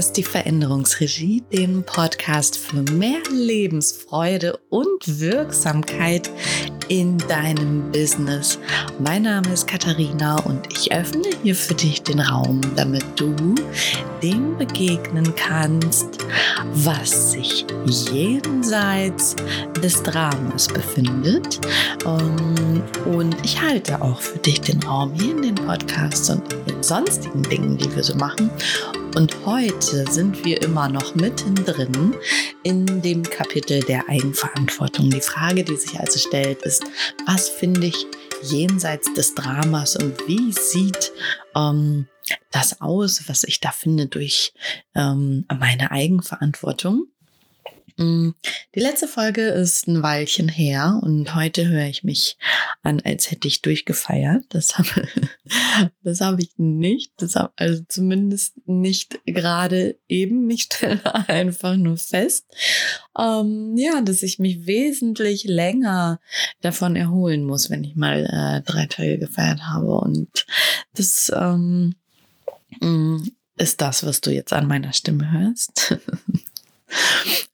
hörst die Veränderungsregie, den Podcast für mehr Lebensfreude und Wirksamkeit in deinem Business. Mein Name ist Katharina und ich öffne hier für dich den Raum, damit du dem begegnen kannst, was sich jenseits des Dramas befindet. Ähm, und ich halte auch für dich den Raum hier in den Podcasts und in sonstigen Dingen, die wir so machen. Und heute sind wir immer noch mittendrin in dem Kapitel der Eigenverantwortung. Die Frage, die sich also stellt, ist, was finde ich jenseits des Dramas und wie sieht ähm, das aus, was ich da finde durch ähm, meine Eigenverantwortung? Mm, die letzte Folge ist ein Weilchen her und heute höre ich mich an, als hätte ich durchgefeiert. Das habe, das habe ich nicht. Das habe, also zumindest nicht gerade eben. Ich stelle einfach nur fest, ähm, ja, dass ich mich wesentlich länger davon erholen muss, wenn ich mal äh, drei Tage gefeiert habe. Und das ähm, mm, ist das, was du jetzt an meiner Stimme hörst.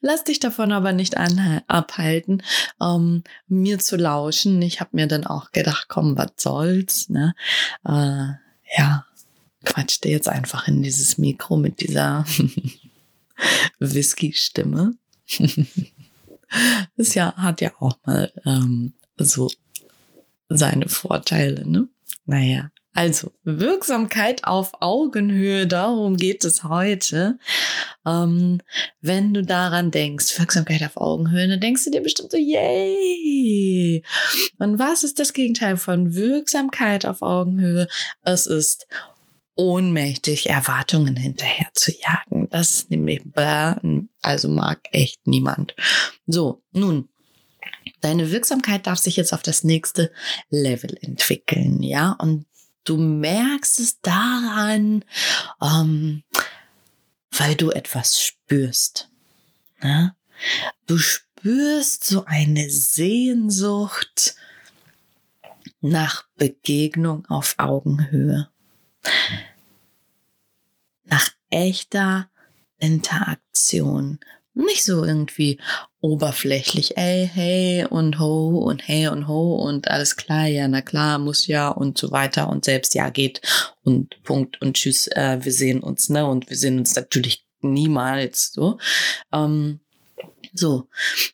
Lass dich davon aber nicht abhalten, ähm, mir zu lauschen. Ich habe mir dann auch gedacht, komm, was soll's, ne? Äh, ja, quatsch dir jetzt einfach in dieses Mikro mit dieser Whisky-Stimme. das ja, hat ja auch mal ähm, so seine Vorteile, ne? Naja. Also Wirksamkeit auf Augenhöhe, darum geht es heute. Ähm, wenn du daran denkst, Wirksamkeit auf Augenhöhe, dann denkst du dir bestimmt so, yay! Und was ist das Gegenteil von Wirksamkeit auf Augenhöhe? Es ist ohnmächtig Erwartungen hinterher zu jagen. Das ist nämlich, also mag echt niemand. So, nun, Deine Wirksamkeit darf sich jetzt auf das nächste Level entwickeln, ja. Und Du merkst es daran, ähm, weil du etwas spürst. Ne? Du spürst so eine Sehnsucht nach Begegnung auf Augenhöhe. Nach echter Interaktion. Nicht so irgendwie oberflächlich, ey, hey und ho und hey und ho und alles klar, ja, na klar, muss ja und so weiter und selbst ja geht und Punkt und tschüss, äh, wir sehen uns, ne? Und wir sehen uns natürlich niemals so. Ähm, so,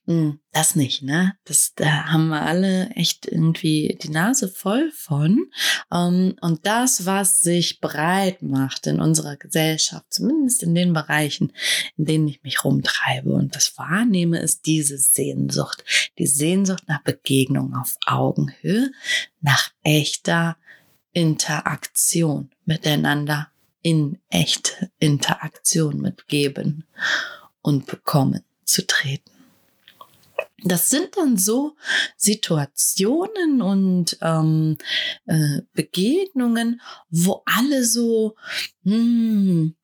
hm, das nicht, ne? Das, da haben wir alle echt irgendwie die Nase voll von. Ähm, und das, was sich breit macht in unserer Gesellschaft, zumindest in den Bereichen, in denen ich mich rumtreibe und das wahrnehme, ist diese Sehnsucht. Die Sehnsucht nach Begegnung auf Augenhöhe, nach echter Interaktion miteinander, in echte Interaktion mit Geben und Bekommen zu treten. Das sind dann so Situationen und ähm, äh, Begegnungen, wo alle so, hm,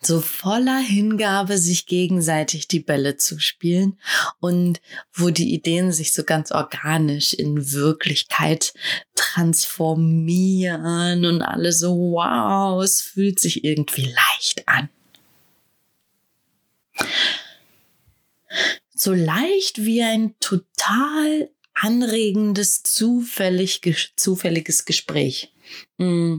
so voller Hingabe sich gegenseitig die Bälle zuspielen und wo die Ideen sich so ganz organisch in Wirklichkeit transformieren und alle so, wow, es fühlt sich irgendwie leicht an so leicht wie ein total anregendes, zufällig, zufälliges Gespräch. Mm.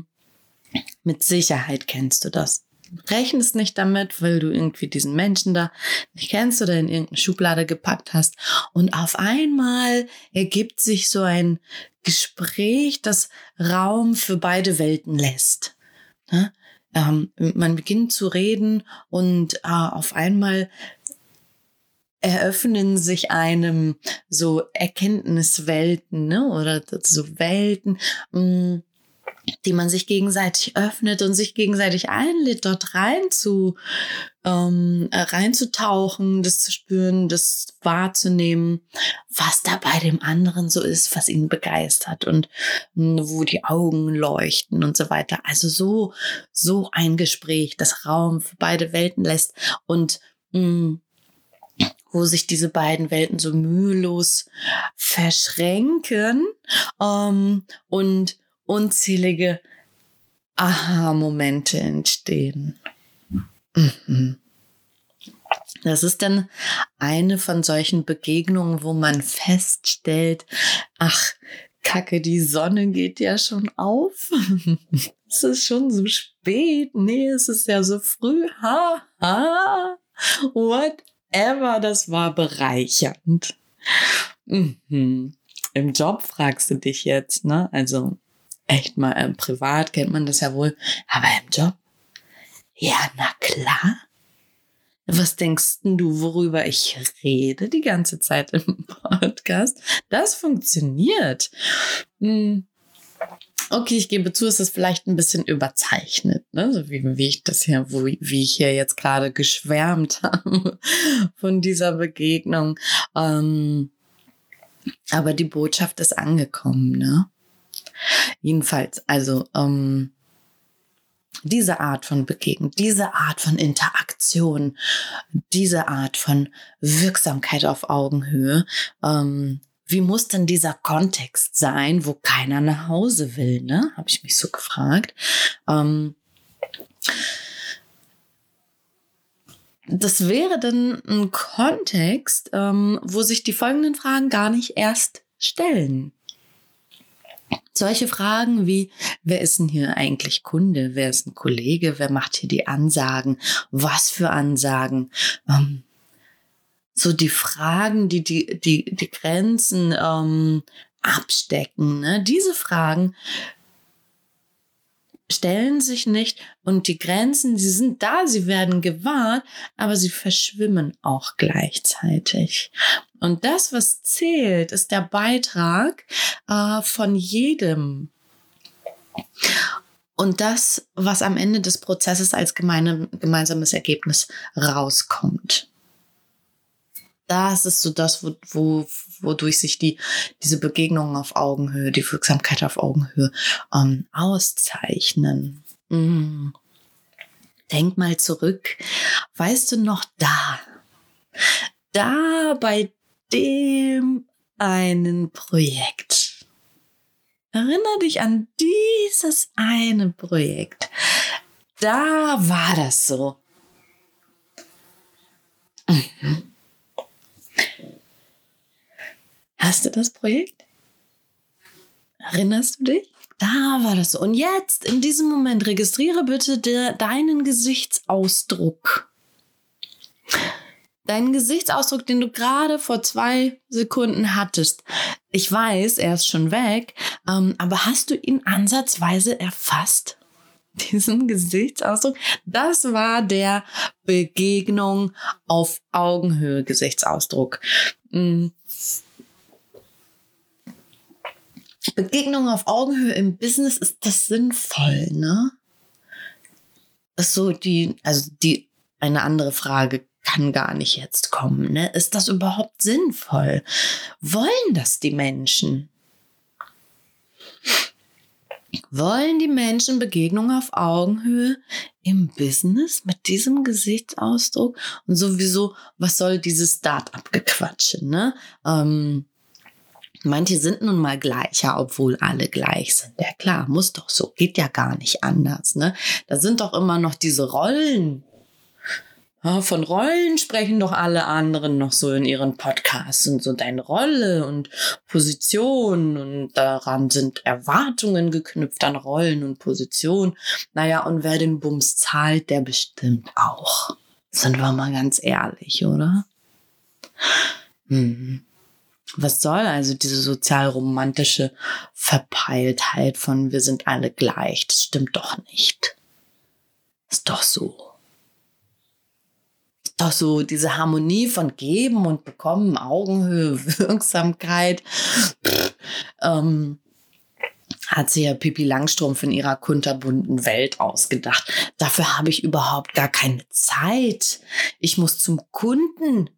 Mit Sicherheit kennst du das. Rechnest nicht damit, weil du irgendwie diesen Menschen da nicht kennst oder in irgendeine Schublade gepackt hast. Und auf einmal ergibt sich so ein Gespräch, das Raum für beide Welten lässt. Ne? Ähm, man beginnt zu reden und äh, auf einmal eröffnen sich einem so Erkenntniswelten ne? oder so Welten, mh, mm, die man sich gegenseitig öffnet und sich gegenseitig einlädt, dort rein zu, ähm, reinzutauchen, das zu spüren, das wahrzunehmen, was da bei dem anderen so ist, was ihn begeistert und mh, wo die Augen leuchten und so weiter. Also so, so ein Gespräch, das Raum für beide Welten lässt und mh, mm, wo sich diese beiden Welten so mühelos verschränken ähm, und unzählige Aha-Momente entstehen. Mhm. Das ist dann eine von solchen Begegnungen, wo man feststellt, ach, Kacke, die Sonne geht ja schon auf. es ist schon so spät. Nee, es ist ja so früh. Ha, ha. Whatever, das war bereichernd. Mhm. Im Job fragst du dich jetzt, ne? Also echt mal äh, privat kennt man das ja wohl, aber im Job? Ja, na klar. Was denkst du, worüber ich rede die ganze Zeit im Podcast? Das funktioniert. Hm. Okay, ich gebe zu, es ist vielleicht ein bisschen überzeichnet, ne? so wie, wie ich das hier, wo, wie ich hier jetzt gerade geschwärmt habe von dieser Begegnung. Ähm, aber die Botschaft ist angekommen, ne? Jedenfalls, also ähm, diese Art von Begegnung, diese Art von Interaktion, diese Art von Wirksamkeit auf Augenhöhe, ähm, wie muss denn dieser Kontext sein, wo keiner nach Hause will, ne? Habe ich mich so gefragt. Ähm, das wäre dann ein Kontext, ähm, wo sich die folgenden Fragen gar nicht erst stellen. Solche Fragen wie, wer ist denn hier eigentlich Kunde? Wer ist ein Kollege? Wer macht hier die Ansagen? Was für Ansagen? Ähm, so die Fragen, die die, die, die Grenzen ähm, abstecken. Ne? Diese Fragen stellen sich nicht und die Grenzen, sie sind da, sie werden gewahrt, aber sie verschwimmen auch gleichzeitig. Und das, was zählt, ist der Beitrag äh, von jedem. Und das, was am Ende des Prozesses als gemeine, gemeinsames Ergebnis rauskommt. Das ist so das, wo, wo, wodurch sich die, diese Begegnungen auf Augenhöhe, die Wirksamkeit auf Augenhöhe ähm, auszeichnen. Mm. Denk mal zurück. Weißt du noch da? Da bei dem einen Projekt. Erinner dich an dieses eine Projekt. Da war das so. Mhm. Hast du das Projekt? Erinnerst du dich? Da war das so. Und jetzt, in diesem Moment, registriere bitte de deinen Gesichtsausdruck. Deinen Gesichtsausdruck, den du gerade vor zwei Sekunden hattest. Ich weiß, er ist schon weg, ähm, aber hast du ihn ansatzweise erfasst? Diesen Gesichtsausdruck? Das war der Begegnung auf Augenhöhe Gesichtsausdruck. Mhm Begegnung auf Augenhöhe im Business, ist das sinnvoll, ne? Ist so die, also die, eine andere Frage kann gar nicht jetzt kommen, ne? Ist das überhaupt sinnvoll? Wollen das die Menschen? Wollen die Menschen Begegnung auf Augenhöhe im Business mit diesem Gesichtsausdruck? Und sowieso, was soll dieses Start-up-Gequatsche, ne? Ähm, Manche sind nun mal gleicher, obwohl alle gleich sind. Ja klar, muss doch so, geht ja gar nicht anders. Ne? Da sind doch immer noch diese Rollen. Von Rollen sprechen doch alle anderen noch so in ihren Podcasts und so deine Rolle und Position und daran sind Erwartungen geknüpft an Rollen und Position. Naja, und wer den Bums zahlt, der bestimmt auch. Sind wir mal ganz ehrlich, oder? Hm. Was soll also diese sozialromantische Verpeiltheit von wir sind alle gleich? Das stimmt doch nicht. Ist doch so. Ist doch so diese Harmonie von Geben und Bekommen, Augenhöhe, Wirksamkeit. Pff, ähm, hat sie ja Pippi Langstrumpf in ihrer kunterbunten Welt ausgedacht. Dafür habe ich überhaupt gar keine Zeit. Ich muss zum Kunden.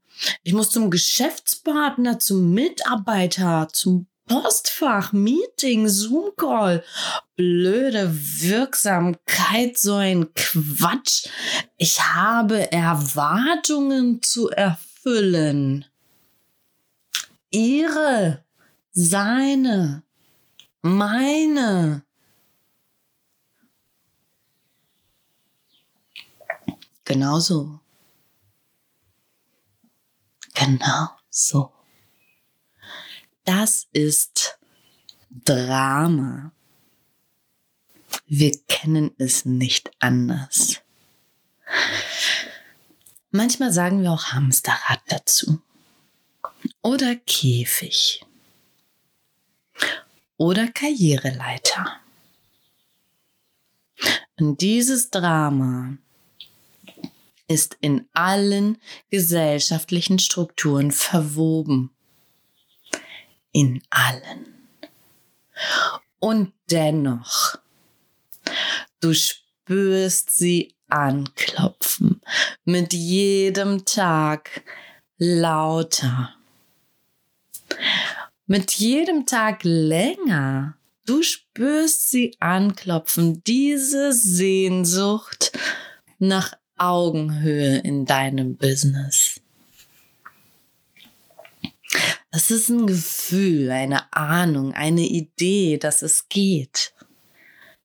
Ich muss zum Geschäftspartner, zum Mitarbeiter, zum Postfach, Meeting, Zoom-Call. Blöde Wirksamkeit, so ein Quatsch. Ich habe Erwartungen zu erfüllen. Ihre, seine, meine. Genau so. Genau so. Das ist Drama. Wir kennen es nicht anders. Manchmal sagen wir auch Hamsterrad dazu. Oder Käfig. Oder Karriereleiter. Und dieses Drama ist in allen gesellschaftlichen Strukturen verwoben. In allen. Und dennoch, du spürst sie anklopfen, mit jedem Tag lauter, mit jedem Tag länger. Du spürst sie anklopfen, diese Sehnsucht nach Augenhöhe in deinem Business. Das ist ein Gefühl, eine Ahnung, eine Idee, dass es geht.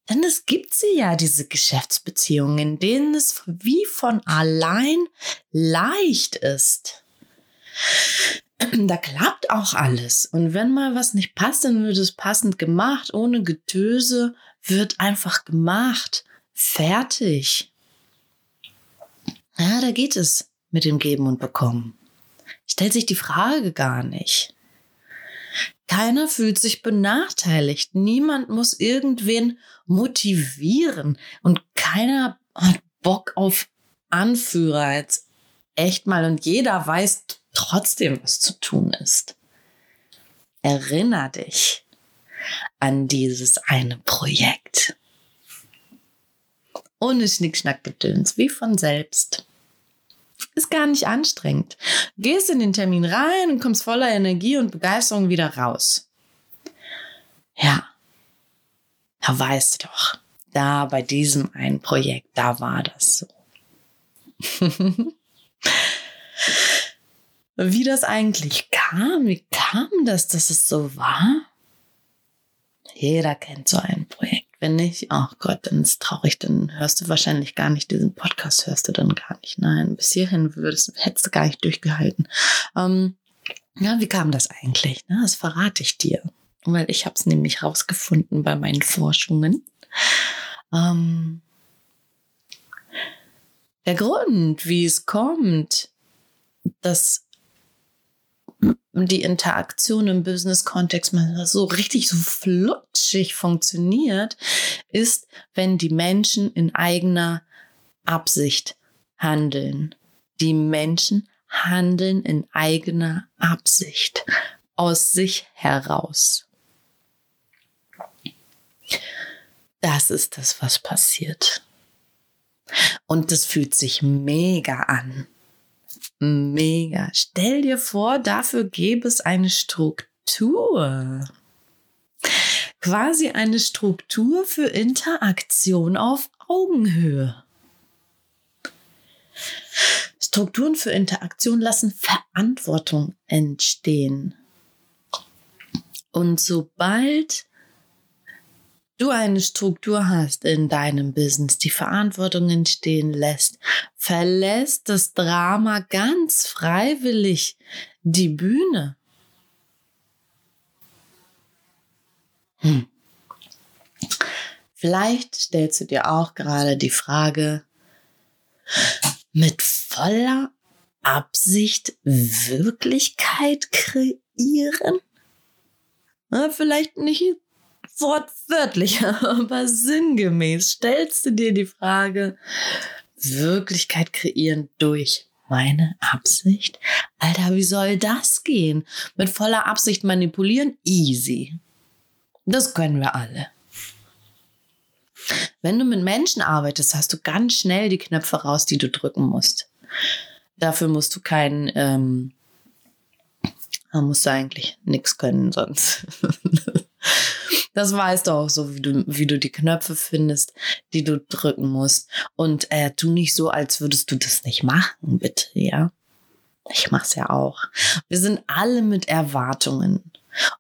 Denn es gibt sie ja, diese Geschäftsbeziehungen, in denen es wie von allein leicht ist. Da klappt auch alles. Und wenn mal was nicht passt, dann wird es passend gemacht, ohne Getöse, wird einfach gemacht. Fertig. Ja, da geht es mit dem Geben und Bekommen. Stellt sich die Frage gar nicht. Keiner fühlt sich benachteiligt. Niemand muss irgendwen motivieren. Und keiner hat Bock auf Anführer jetzt echt mal. Und jeder weiß trotzdem, was zu tun ist. Erinner dich an dieses eine Projekt. Ohne Schnickschnackgedöns, wie von selbst. Ist gar nicht anstrengend. Gehst in den Termin rein und kommst voller Energie und Begeisterung wieder raus. Ja. Da weißt du doch, da bei diesem einen Projekt, da war das so. Wie das eigentlich kam, wie kam das, dass es so war? Jeder kennt so ein Projekt. Wenn nicht, oh Gott, dann ist es traurig, dann hörst du wahrscheinlich gar nicht diesen Podcast, hörst du dann gar nicht. Nein, bis hierhin würdest, hättest du gar nicht durchgehalten. Ähm, ja, wie kam das eigentlich? Ne? Das verrate ich dir, weil ich habe es nämlich rausgefunden bei meinen Forschungen. Ähm, der Grund, wie es kommt, dass die Interaktion im Business-Kontext mal so richtig so flutschig funktioniert, ist, wenn die Menschen in eigener Absicht handeln. Die Menschen handeln in eigener Absicht, aus sich heraus. Das ist das, was passiert. Und das fühlt sich mega an. Mega. Stell dir vor, dafür gäbe es eine Struktur. Quasi eine Struktur für Interaktion auf Augenhöhe. Strukturen für Interaktion lassen Verantwortung entstehen. Und sobald du eine Struktur hast in deinem Business, die Verantwortung entstehen lässt, verlässt das Drama ganz freiwillig die Bühne. Hm. Vielleicht stellst du dir auch gerade die Frage, mit voller Absicht Wirklichkeit kreieren? Na, vielleicht nicht wortwörtlich, aber sinngemäß stellst du dir die Frage, Wirklichkeit kreieren durch meine Absicht? Alter, wie soll das gehen? Mit voller Absicht manipulieren? Easy. Das können wir alle. Wenn du mit Menschen arbeitest, hast du ganz schnell die Knöpfe raus, die du drücken musst. Dafür musst du keinen, ähm, musst du eigentlich nichts können sonst. Das weißt du auch so, wie du, wie du die Knöpfe findest, die du drücken musst. Und äh, tu nicht so, als würdest du das nicht machen, bitte, ja. Ich mach's ja auch. Wir sind alle mit Erwartungen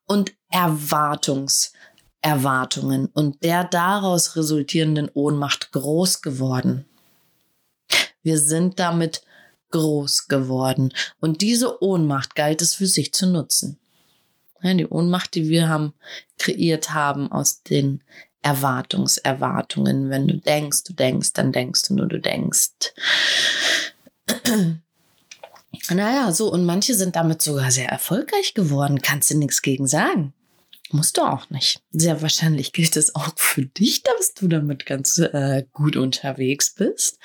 und Erwartungserwartungen und der daraus resultierenden Ohnmacht groß geworden. Wir sind damit groß geworden. Und diese Ohnmacht galt es für sich zu nutzen. Die Ohnmacht, die wir haben kreiert haben aus den Erwartungserwartungen. Wenn du denkst, du denkst, dann denkst du nur, du denkst. Naja, so, und manche sind damit sogar sehr erfolgreich geworden. Kannst du nichts gegen sagen. Musst du auch nicht. Sehr wahrscheinlich gilt es auch für dich, dass du damit ganz äh, gut unterwegs bist.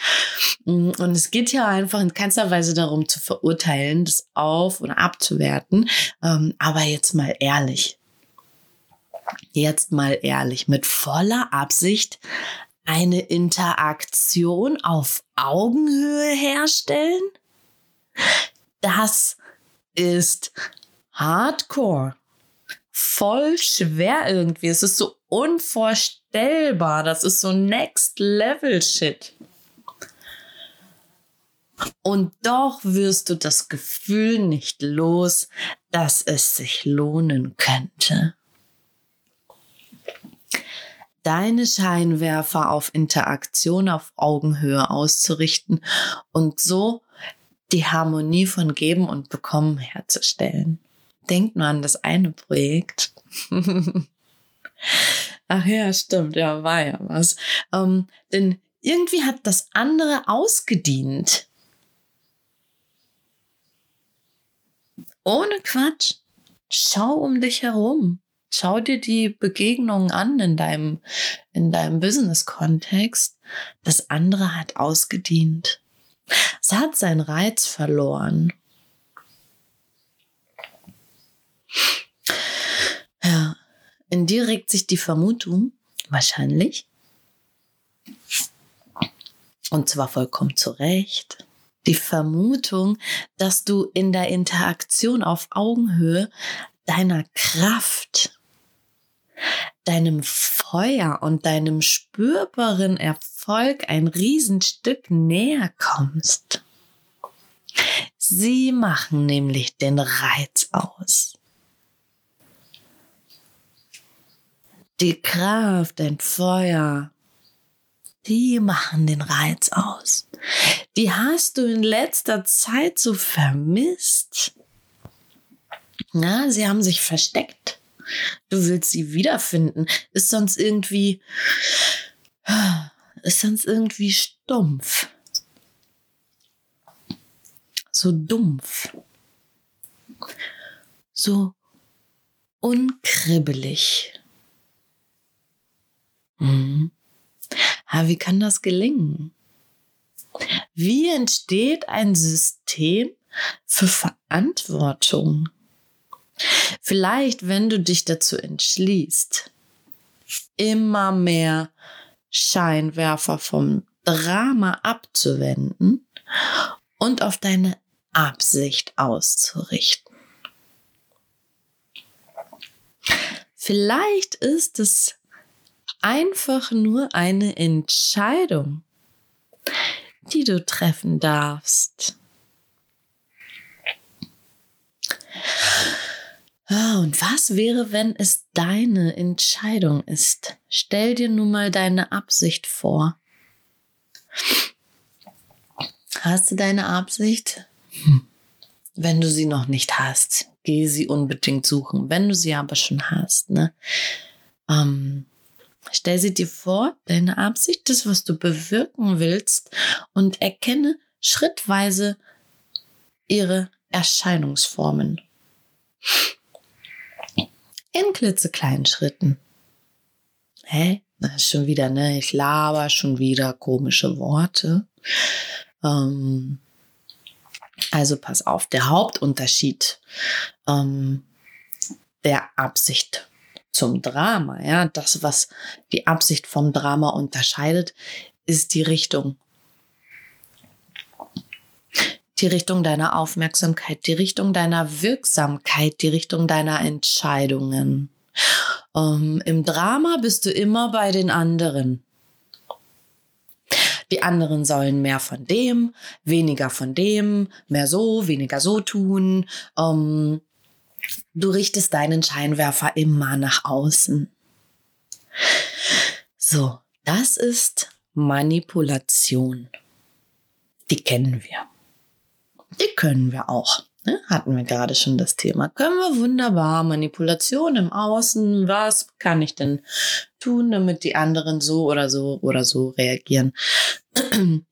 Mm, und es geht ja einfach in keinster Weise darum zu verurteilen, das auf- oder abzuwerten. Ähm, aber jetzt mal ehrlich. Jetzt mal ehrlich, mit voller Absicht eine Interaktion auf Augenhöhe herstellen? Das ist Hardcore voll schwer irgendwie. Es ist so unvorstellbar. Das ist so Next Level Shit. Und doch wirst du das Gefühl nicht los, dass es sich lohnen könnte. Deine Scheinwerfer auf Interaktion auf Augenhöhe auszurichten und so die Harmonie von Geben und Bekommen herzustellen. Denk nur an das eine Projekt. Ach ja, stimmt, ja, war ja was. Ähm, denn irgendwie hat das andere ausgedient. Ohne Quatsch. Schau um dich herum. Schau dir die Begegnungen an in deinem, in deinem Business-Kontext. Das andere hat ausgedient. Es hat seinen Reiz verloren. Ja, in dir regt sich die Vermutung, wahrscheinlich, und zwar vollkommen zu Recht, die Vermutung, dass du in der Interaktion auf Augenhöhe deiner Kraft, deinem Feuer und deinem spürbaren Erfolg ein Riesenstück näher kommst. Sie machen nämlich den Reiz aus. Die Kraft, dein Feuer, die machen den Reiz aus. Die hast du in letzter Zeit so vermisst. Na, sie haben sich versteckt. Du willst sie wiederfinden. Ist sonst irgendwie, ist sonst irgendwie stumpf. So dumpf. So unkribbelig. Mhm. Aber wie kann das gelingen? Wie entsteht ein System für Verantwortung? Vielleicht, wenn du dich dazu entschließt, immer mehr Scheinwerfer vom Drama abzuwenden und auf deine Absicht auszurichten. Vielleicht ist es einfach nur eine Entscheidung, die du treffen darfst. Ah, und was wäre, wenn es deine Entscheidung ist? Stell dir nun mal deine Absicht vor. Hast du deine Absicht? Wenn du sie noch nicht hast, geh sie unbedingt suchen. Wenn du sie aber schon hast, ne? Ähm, Stell sie dir vor, deine Absicht, das, was du bewirken willst, und erkenne schrittweise ihre Erscheinungsformen. In klitzekleinen Schritten. Hä? Ist schon wieder, ne? Ich laber schon wieder komische Worte. Ähm, also pass auf, der Hauptunterschied ähm, der Absicht zum Drama, ja, das, was die Absicht vom Drama unterscheidet, ist die Richtung. Die Richtung deiner Aufmerksamkeit, die Richtung deiner Wirksamkeit, die Richtung deiner Entscheidungen. Ähm, Im Drama bist du immer bei den anderen. Die anderen sollen mehr von dem, weniger von dem, mehr so, weniger so tun. Ähm, Du richtest deinen Scheinwerfer immer nach außen. So, das ist Manipulation. die kennen wir. Können wir auch. Ne? Hatten wir gerade schon das Thema. Können wir wunderbar. Manipulation im Außen. Was kann ich denn tun, damit die anderen so oder so oder so reagieren?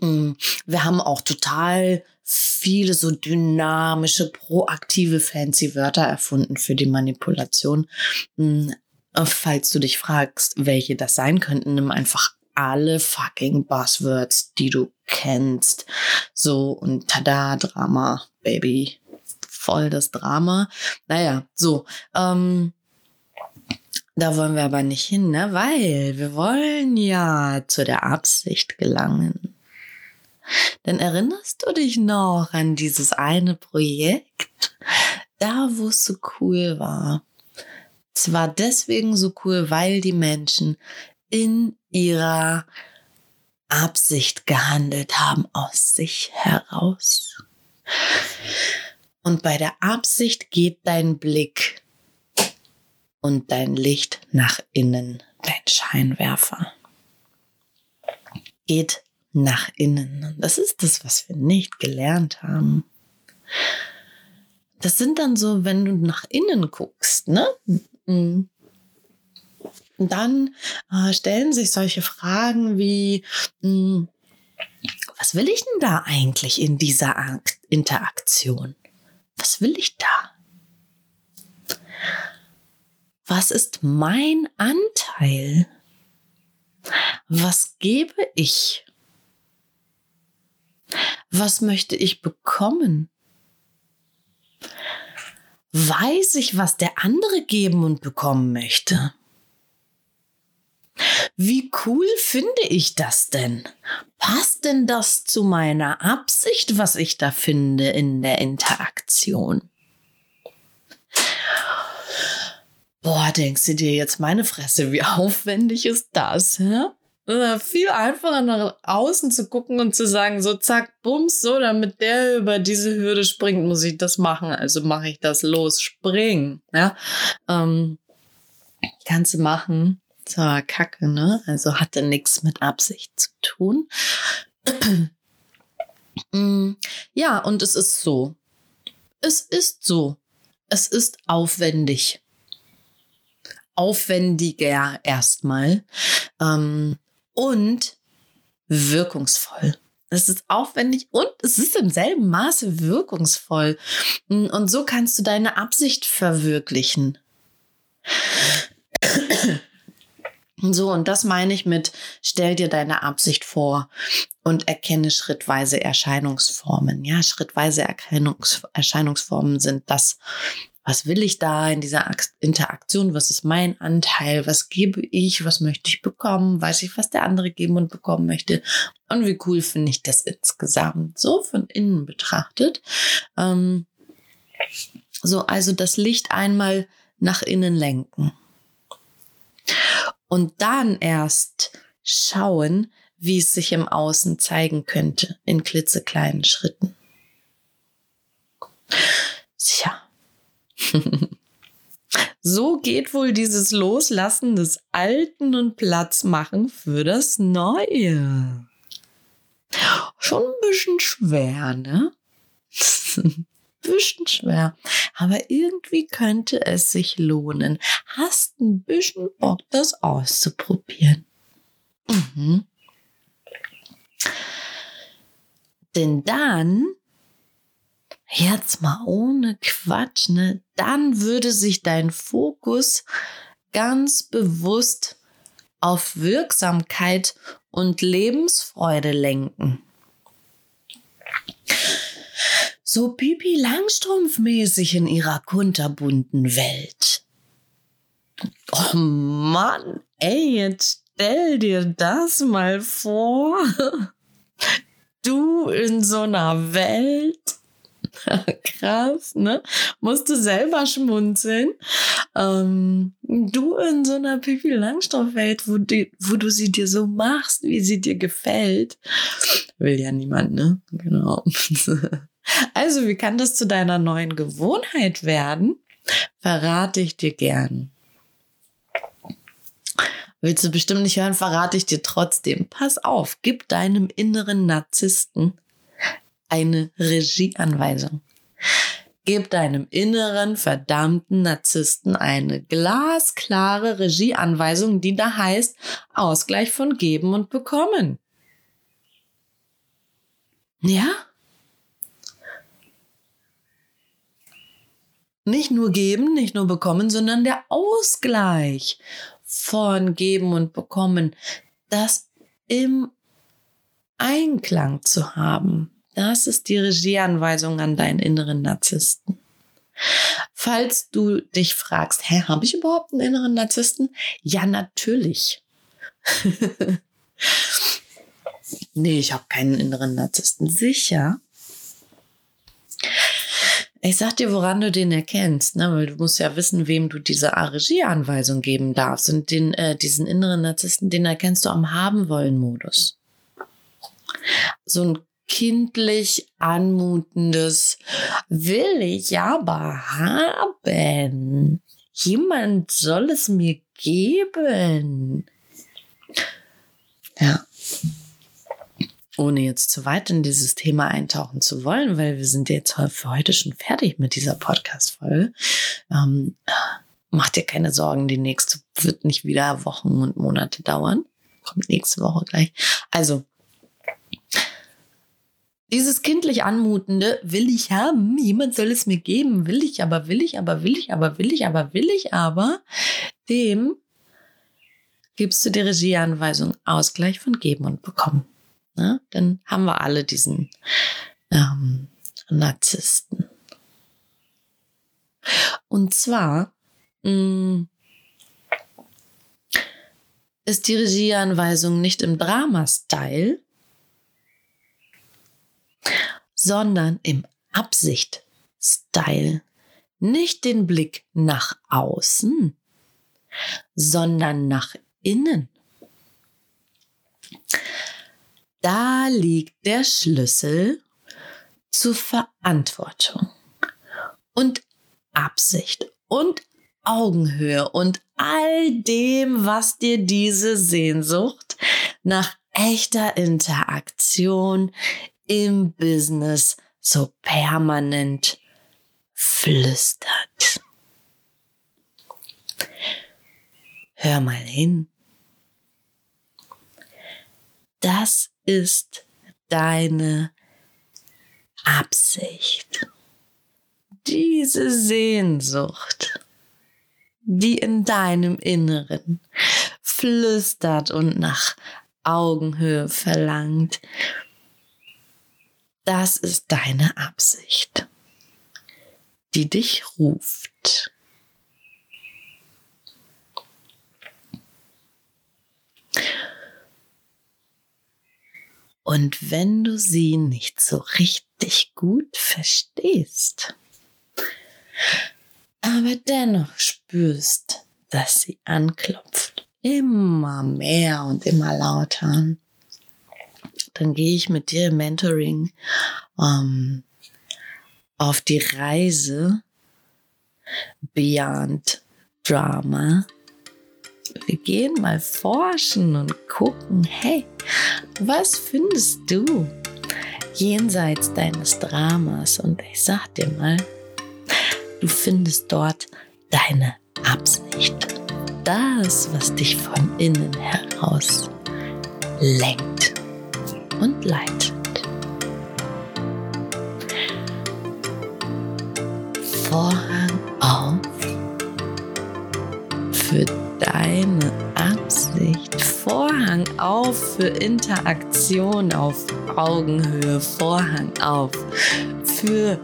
wir haben auch total viele so dynamische, proaktive, fancy Wörter erfunden für die Manipulation. Hm, falls du dich fragst, welche das sein könnten, nimm einfach alle fucking Buzzwords, die du kennst. So und tada, Drama, Baby. Voll das Drama. Naja, so. Ähm, da wollen wir aber nicht hin, ne? Weil wir wollen ja zu der Absicht gelangen. Denn erinnerst du dich noch an dieses eine Projekt, da wo es so cool war? Es war deswegen so cool, weil die Menschen in ihrer Absicht gehandelt haben, aus sich heraus. Und bei der Absicht geht dein Blick und dein Licht nach innen, dein Scheinwerfer. Geht nach innen. Und das ist das, was wir nicht gelernt haben. Das sind dann so, wenn du nach innen guckst, ne? Dann äh, stellen sich solche Fragen wie, mh, hm, was will ich denn da eigentlich in dieser Interaktion? Was will ich da? Was ist mein Anteil? Was gebe ich? Was möchte ich bekommen? Weiß ich, was der andere geben und bekommen möchte? Wie cool finde ich das denn? Passt denn das zu meiner Absicht, was ich da finde in der Interaktion? Boah, denkst du dir jetzt meine Fresse, wie aufwendig ist das? Hä? viel einfacher nach außen zu gucken und zu sagen, so zack, bums, so, damit der über diese Hürde springt, muss ich das machen. Also mache ich das los, spring. Ja, ähm, kannst du machen. War kacke, ne? Also hatte nichts mit Absicht zu tun. Mm, ja, und es ist so. Es ist so. Es ist aufwendig. Aufwendiger erstmal. Ähm, und wirkungsvoll. Es ist aufwendig und es ist im selben Maße wirkungsvoll. Und so kannst du deine Absicht verwirklichen. So, und das meine ich mit, stell dir deine Absicht vor und erkenne schrittweise Erscheinungsformen. Ja, schrittweise Erkennungs Erscheinungsformen sind das, was will ich da in dieser Interaktion? Was ist mein Anteil? Was gebe ich? Was möchte ich bekommen? Weiß ich, was der andere geben und bekommen möchte? Und wie cool finde ich das insgesamt? So von innen betrachtet. Ähm, so, also das Licht einmal nach innen lenken. Und dann erst schauen, wie es sich im Außen zeigen könnte in klitzekleinen Schritten. Tja, so geht wohl dieses Loslassen des Alten und Platz machen für das Neue. Schon ein bisschen schwer, ne? bisschen schwer. Aber irgendwie könnte es sich lohnen. Hast ein bisschen Bock, das auszuprobieren. Mhm. Denn dann jetzt mal ohne Quatsch, ne? Dann würde sich dein Fokus ganz bewusst auf Wirksamkeit und Lebensfreude lenken. So Pipi Langstrumpf-mäßig in ihrer kunterbunten Welt. Oh Mann, ey, jetzt stell dir das mal vor. Du in so einer Welt Krass, ne? Musst du selber schmunzeln. Ähm, du in so einer Pipi Langstoffwelt, wo, wo du sie dir so machst, wie sie dir gefällt. Will ja niemand, ne? Genau. Also, wie kann das zu deiner neuen Gewohnheit werden? Verrate ich dir gern. Willst du bestimmt nicht hören, verrate ich dir trotzdem. Pass auf, gib deinem inneren Narzissten eine Regieanweisung. Gib deinem inneren verdammten Narzissten eine glasklare Regieanweisung, die da heißt Ausgleich von Geben und Bekommen. Ja? Nicht nur geben, nicht nur bekommen, sondern der Ausgleich von Geben und Bekommen, das im Einklang zu haben. Das ist die Regieanweisung an deinen inneren Narzissten. Falls du dich fragst, hä, habe ich überhaupt einen inneren Narzissten? Ja, natürlich. nee, ich habe keinen inneren Narzissten. Sicher. Ich sag dir, woran du den erkennst, ne? weil du musst ja wissen, wem du diese Regieanweisung geben darfst. Und den, äh, diesen inneren Narzissten, den erkennst du am Haben-Wollen-Modus. So ein kindlich anmutendes will ich aber haben. Jemand soll es mir geben. Ja. Ohne jetzt zu weit in dieses Thema eintauchen zu wollen, weil wir sind jetzt für heute schon fertig mit dieser Podcast-Folge. Ähm, mach dir keine Sorgen, die nächste wird nicht wieder Wochen und Monate dauern. Kommt nächste Woche gleich. Also, dieses kindlich anmutende will ich haben, jemand soll es mir geben, will ich aber, will ich aber, will ich aber, will ich aber, will ich aber, dem gibst du die Regieanweisung Ausgleich von geben und bekommen. Ne? Dann haben wir alle diesen ähm, Narzissten. Und zwar mh, mm, ist die Regieanweisung nicht im Drama-Style, sondern im Absicht-Style. Nicht den Blick nach außen, sondern nach innen. Da liegt der Schlüssel zur Verantwortung und Absicht und Augenhöhe und all dem, was dir diese Sehnsucht nach echter Interaktion im Business so permanent flüstert. Hör mal hin. Das ist deine Absicht. Diese Sehnsucht, die in deinem Inneren flüstert und nach Augenhöhe verlangt, das ist deine Absicht, die dich ruft. Und wenn du sie nicht so richtig gut verstehst, aber dennoch spürst, dass sie anklopft, immer mehr und immer lauter, dann gehe ich mit dir im Mentoring ähm, auf die Reise Beyond Drama. Wir gehen mal forschen und gucken, hey, was findest du jenseits deines Dramas? Und ich sag dir mal, du findest dort deine Absicht. Das, was dich von innen heraus lenkt und leitet. Vorhang auf für deine Absicht. Vorhang auf für Interaktion auf Augenhöhe. Vorhang auf für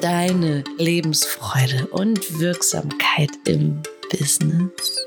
deine Lebensfreude und Wirksamkeit im Business.